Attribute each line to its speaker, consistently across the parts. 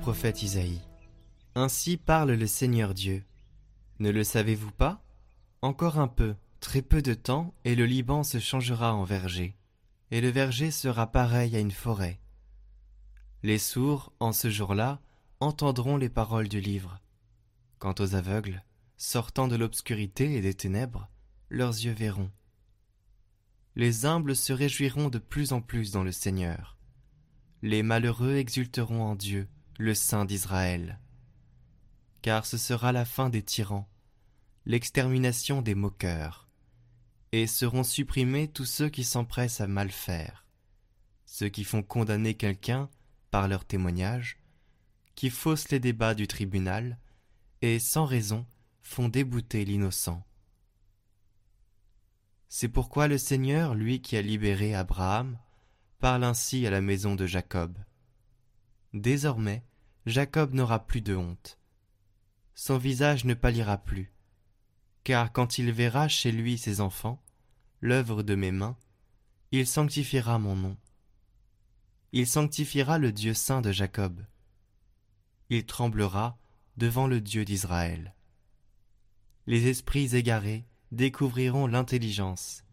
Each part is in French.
Speaker 1: prophète Isaïe. Ainsi parle le Seigneur Dieu. Ne le savez-vous pas? Encore un peu, très peu de temps, et le Liban se changera en verger, et le verger sera pareil à une forêt. Les sourds, en ce jour-là, entendront les paroles du livre. Quant aux aveugles, sortant de l'obscurité et des ténèbres, leurs yeux verront. Les humbles se réjouiront de plus en plus dans le Seigneur. Les malheureux exulteront en Dieu, le Saint d'Israël. Car ce sera la fin des tyrans, l'extermination des moqueurs, et seront supprimés tous ceux qui s'empressent à mal faire, ceux qui font condamner quelqu'un par leur témoignage, qui faussent les débats du tribunal, et sans raison font débouter l'innocent. C'est pourquoi le Seigneur, lui qui a libéré Abraham, parle ainsi à la maison de Jacob. Désormais, Jacob n'aura plus de honte. Son visage ne pâlira plus, car quand il verra chez lui ses enfants, l'œuvre de mes mains, il sanctifiera mon nom. Il sanctifiera le Dieu saint de Jacob. Il tremblera devant le Dieu d'Israël. Les esprits égarés découvriront l'intelligence,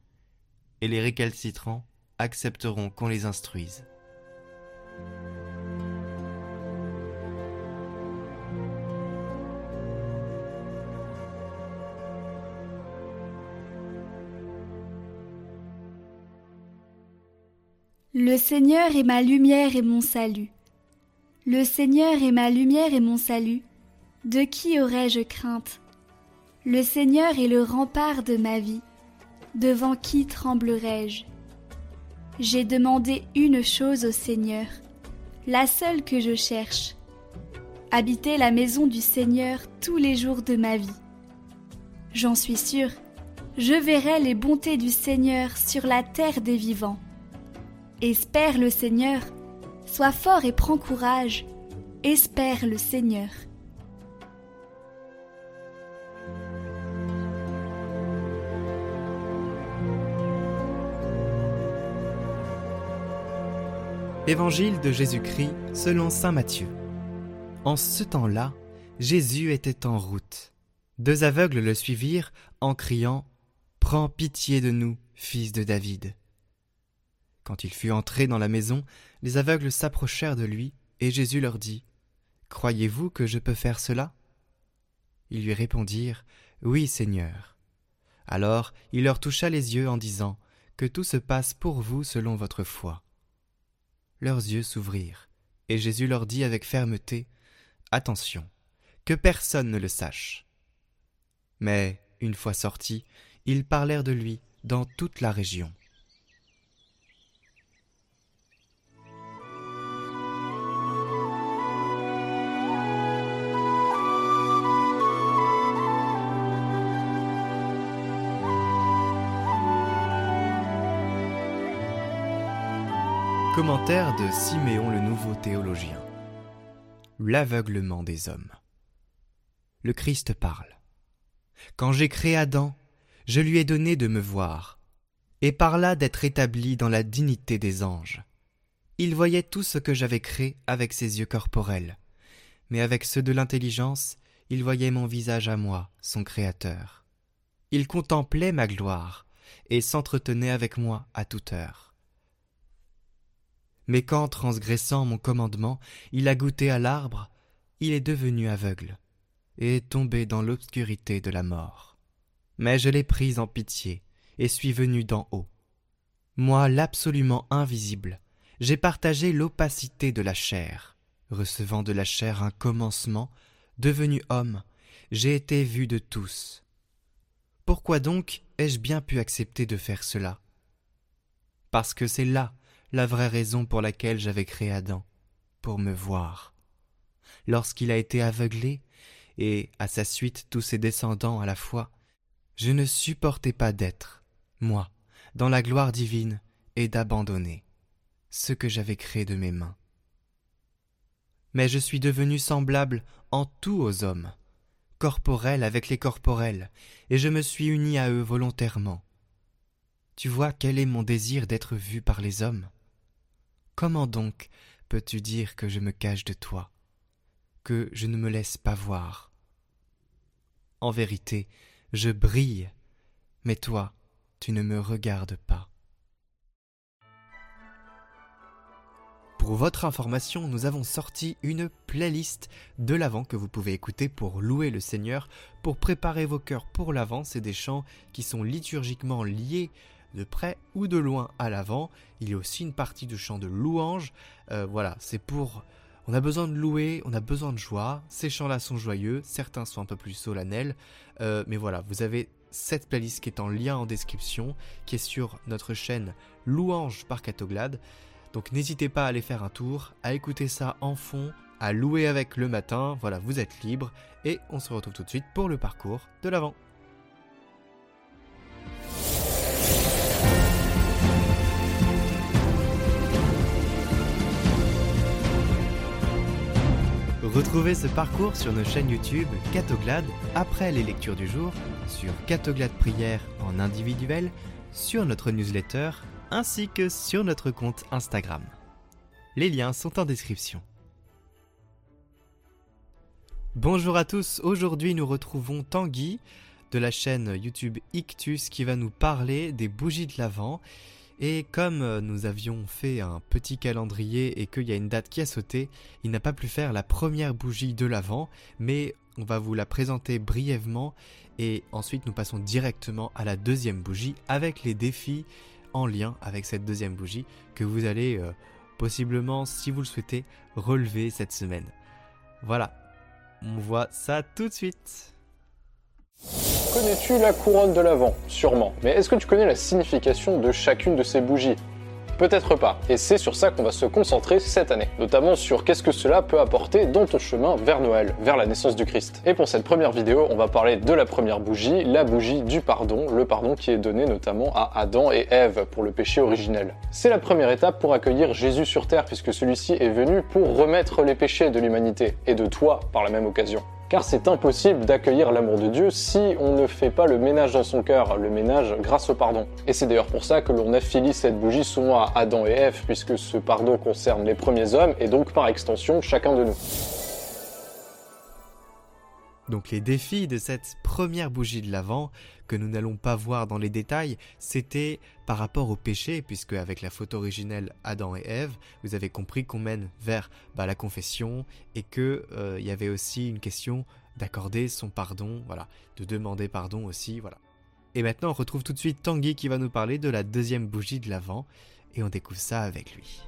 Speaker 1: et les récalcitrants accepteront qu'on les instruise.
Speaker 2: Le Seigneur est ma lumière et mon salut. Le Seigneur est ma lumière et mon salut. De qui aurais-je crainte? Le Seigneur est le rempart de ma vie. Devant qui tremblerais-je j'ai demandé une chose au Seigneur, la seule que je cherche, habiter la maison du Seigneur tous les jours de ma vie. J'en suis sûr, je verrai les bontés du Seigneur sur la terre des vivants. Espère le Seigneur, sois fort et prends courage, espère le Seigneur.
Speaker 1: Évangile de Jésus-Christ selon Saint Matthieu. En ce temps-là, Jésus était en route. Deux aveugles le suivirent en criant Prends pitié de nous, fils de David. Quand il fut entré dans la maison, les aveugles s'approchèrent de lui, et Jésus leur dit Croyez-vous que je peux faire cela? Ils lui répondirent Oui, Seigneur. Alors il leur toucha les yeux en disant Que tout se passe pour vous selon votre foi leurs yeux s'ouvrirent, et Jésus leur dit avec fermeté Attention, que personne ne le sache. Mais, une fois sortis, ils parlèrent de lui dans toute la région. Commentaire de Siméon le nouveau théologien. L'aveuglement des hommes. Le Christ parle. Quand j'ai créé Adam, je lui ai donné de me voir, et par là d'être établi dans la dignité des anges. Il voyait tout ce que j'avais créé avec ses yeux corporels, mais avec ceux de l'intelligence, il voyait mon visage à moi, son Créateur. Il contemplait ma gloire, et s'entretenait avec moi à toute heure. Mais quand, transgressant mon commandement, il a goûté à l'arbre, il est devenu aveugle, et est tombé dans l'obscurité de la mort. Mais je l'ai pris en pitié, et suis venu d'en haut. Moi, l'absolument invisible, j'ai partagé l'opacité de la chair, recevant de la chair un commencement, devenu homme, j'ai été vu de tous. Pourquoi donc ai-je bien pu accepter de faire cela? Parce que c'est là la vraie raison pour laquelle j'avais créé Adam, pour me voir. Lorsqu'il a été aveuglé, et à sa suite tous ses descendants à la fois, je ne supportais pas d'être, moi, dans la gloire divine, et d'abandonner ce que j'avais créé de mes mains. Mais je suis devenu semblable en tout aux hommes, corporel avec les corporels, et je me suis uni à eux volontairement. Tu vois quel est mon désir d'être vu par les hommes? Comment donc peux-tu dire que je me cache de toi, que je ne me laisse pas voir? En vérité, je brille, mais toi, tu ne me regardes pas. Pour votre information, nous avons sorti une playlist de l'Avent que vous pouvez écouter pour louer le Seigneur, pour préparer vos cœurs pour l'Avent. C'est des chants qui sont liturgiquement liés de près ou de loin à l'Avent. Il y a aussi une partie de chants de louange. Euh, voilà, c'est pour... On a besoin de louer, on a besoin de joie. Ces chants-là sont joyeux, certains sont un peu plus solennels. Euh, mais voilà, vous avez cette playlist qui est en lien en description, qui est sur notre chaîne Louange par Catoglade. Donc n'hésitez pas à aller faire un tour, à écouter ça en fond, à louer avec le matin. Voilà, vous êtes libre et on se retrouve tout de suite pour le parcours de l'avant. Retrouvez ce parcours sur nos chaînes YouTube Catoglade après les lectures du jour, sur Catoglade Prière en individuel, sur notre newsletter ainsi que sur notre compte Instagram. Les liens sont en description. Bonjour à tous, aujourd'hui nous retrouvons Tanguy de la chaîne YouTube Ictus qui va nous parler des bougies de l'Avent. Et comme nous avions fait un petit calendrier et qu'il y a une date qui a sauté, il n'a pas pu faire la première bougie de l'Avent, mais on va vous la présenter brièvement et ensuite nous passons directement à la deuxième bougie avec les défis en lien avec cette deuxième bougie que vous allez euh, possiblement, si vous le souhaitez, relever cette semaine. Voilà, on voit ça tout de suite.
Speaker 3: Connais-tu la couronne de l'Avent? Sûrement. Mais est-ce que tu connais la signification de chacune de ces bougies? Peut-être pas, et c'est sur ça qu'on va se concentrer cette année, notamment sur qu'est-ce que cela peut apporter dans ton chemin vers Noël, vers la naissance du Christ. Et pour cette première vidéo, on va parler de la première bougie, la bougie du pardon, le pardon qui est donné notamment à Adam et Ève pour le péché originel. C'est la première étape pour accueillir Jésus sur terre puisque celui-ci est venu pour remettre les péchés de l'humanité, et de toi par la même occasion car c'est impossible d'accueillir l'amour de Dieu si on ne fait pas le ménage dans son cœur, le ménage grâce au pardon. Et c'est d'ailleurs pour ça que l'on affilie cette bougie souvent à Adam et Ève, puisque ce pardon concerne les premiers hommes et donc par extension chacun de nous.
Speaker 1: Donc les défis de cette première bougie de l'Avent, que nous n'allons pas voir dans les détails, c'était par rapport au péché, puisque avec la photo originelle Adam et Ève, vous avez compris qu'on mène vers bah, la confession et qu'il euh, y avait aussi une question d'accorder son pardon, voilà, de demander pardon aussi, voilà. Et maintenant on retrouve tout de suite Tanguy qui va nous parler de la deuxième bougie de l'Avent, et on découvre ça avec lui.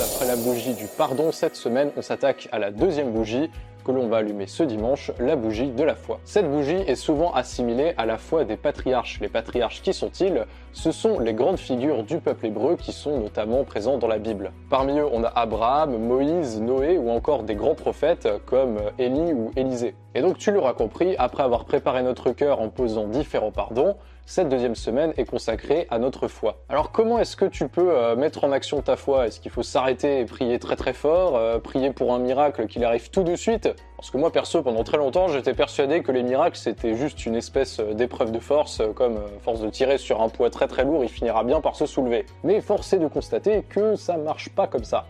Speaker 3: Après la bougie du pardon, cette semaine, on s'attaque à la deuxième bougie, que l'on va allumer ce dimanche, la bougie de la foi. Cette bougie est souvent assimilée à la foi des patriarches. Les patriarches, qui sont-ils? Ce sont les grandes figures du peuple hébreu qui sont notamment présents dans la Bible. Parmi eux, on a Abraham, Moïse, Noé ou encore des grands prophètes comme Élie ou Élisée. Et donc tu l'auras compris, après avoir préparé notre cœur en posant différents pardons, cette deuxième semaine est consacrée à notre foi. Alors comment est-ce que tu peux euh, mettre en action ta foi? Est-ce qu'il faut s'arrêter et prier très très fort, euh, prier pour un miracle qu'il arrive tout de suite? Parce que moi perso, pendant très longtemps, j'étais persuadé que les miracles c'était juste une espèce euh, d'épreuve de force, comme force de tirer sur un poids très très lourd, il finira bien par se soulever. Mais force est de constater que ça marche pas comme ça.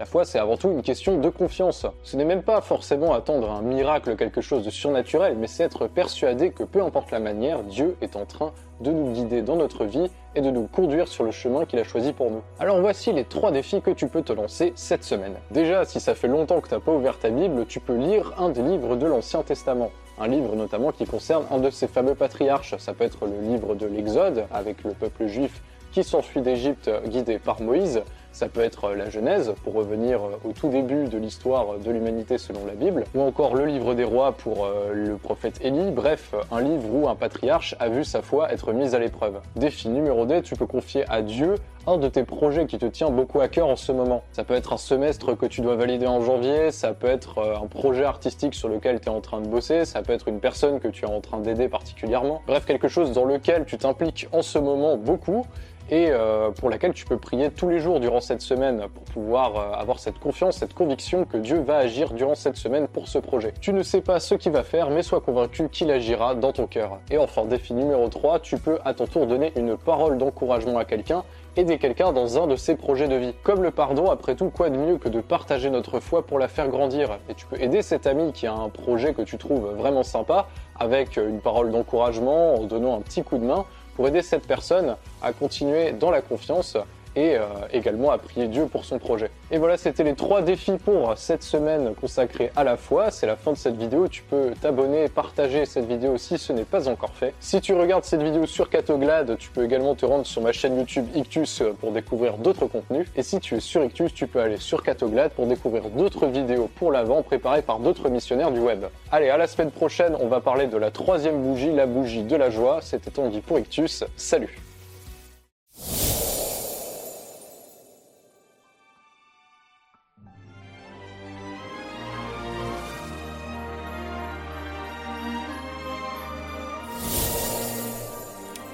Speaker 3: La foi, c'est avant tout une question de confiance. Ce n'est même pas forcément attendre un miracle, quelque chose de surnaturel, mais c'est être persuadé que peu importe la manière, Dieu est en train de nous guider dans notre vie et de nous conduire sur le chemin qu'il a choisi pour nous. Alors voici les trois défis que tu peux te lancer cette semaine. Déjà, si ça fait longtemps que tu n'as pas ouvert ta Bible, tu peux lire un des livres de l'Ancien Testament. Un livre notamment qui concerne un de ces fameux patriarches. Ça peut être le livre de l'Exode, avec le peuple juif qui s'enfuit d'Égypte guidé par Moïse. Ça peut être la Genèse, pour revenir au tout début de l'histoire de l'humanité selon la Bible, ou encore le livre des rois pour euh, le prophète Élie, bref, un livre où un patriarche a vu sa foi être mise à l'épreuve. Défi numéro 2, tu peux confier à Dieu un de tes projets qui te tient beaucoup à cœur en ce moment. Ça peut être un semestre que tu dois valider en janvier, ça peut être euh, un projet artistique sur lequel tu es en train de bosser, ça peut être une personne que tu es en train d'aider particulièrement. Bref, quelque chose dans lequel tu t'impliques en ce moment beaucoup et euh, pour laquelle tu peux prier tous les jours durant cette semaine pour pouvoir euh, avoir cette confiance, cette conviction que Dieu va agir durant cette semaine pour ce projet. Tu ne sais pas ce qu'il va faire, mais sois convaincu qu'il agira dans ton cœur. Et enfin, défi numéro 3, tu peux à ton tour donner une parole d'encouragement à quelqu'un aider quelqu'un dans un de ses projets de vie. Comme le pardon, après tout, quoi de mieux que de partager notre foi pour la faire grandir? Et tu peux aider cet ami qui a un projet que tu trouves vraiment sympa avec une parole d'encouragement, en donnant un petit coup de main pour aider cette personne à continuer dans la confiance et euh, également à prier Dieu pour son projet. Et voilà, c'était les trois défis pour cette semaine consacrée à la foi. C'est la fin de cette vidéo. Tu peux t'abonner et partager cette vidéo si ce n'est pas encore fait. Si tu regardes cette vidéo sur Catoglade, tu peux également te rendre sur ma chaîne YouTube Ictus pour découvrir d'autres contenus. Et si tu es sur Ictus, tu peux aller sur Catoglade pour découvrir d'autres vidéos pour l'avant préparées par d'autres missionnaires du web. Allez, à la semaine prochaine, on va parler de la troisième bougie, la bougie de la joie. C'était Tanguy pour Ictus. Salut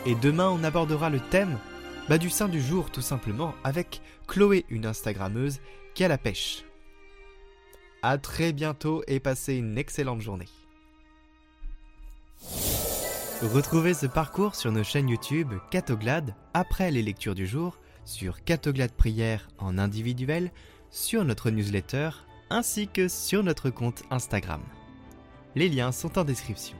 Speaker 1: Et demain, on abordera le thème bah, du saint du jour, tout simplement, avec Chloé, une Instagrammeuse qui a la pêche. A très bientôt et passez une excellente journée. Retrouvez ce parcours sur nos chaînes YouTube Catoglade après les lectures du jour, sur Catoglade Prière en individuel, sur notre newsletter ainsi que sur notre compte Instagram. Les liens sont en description.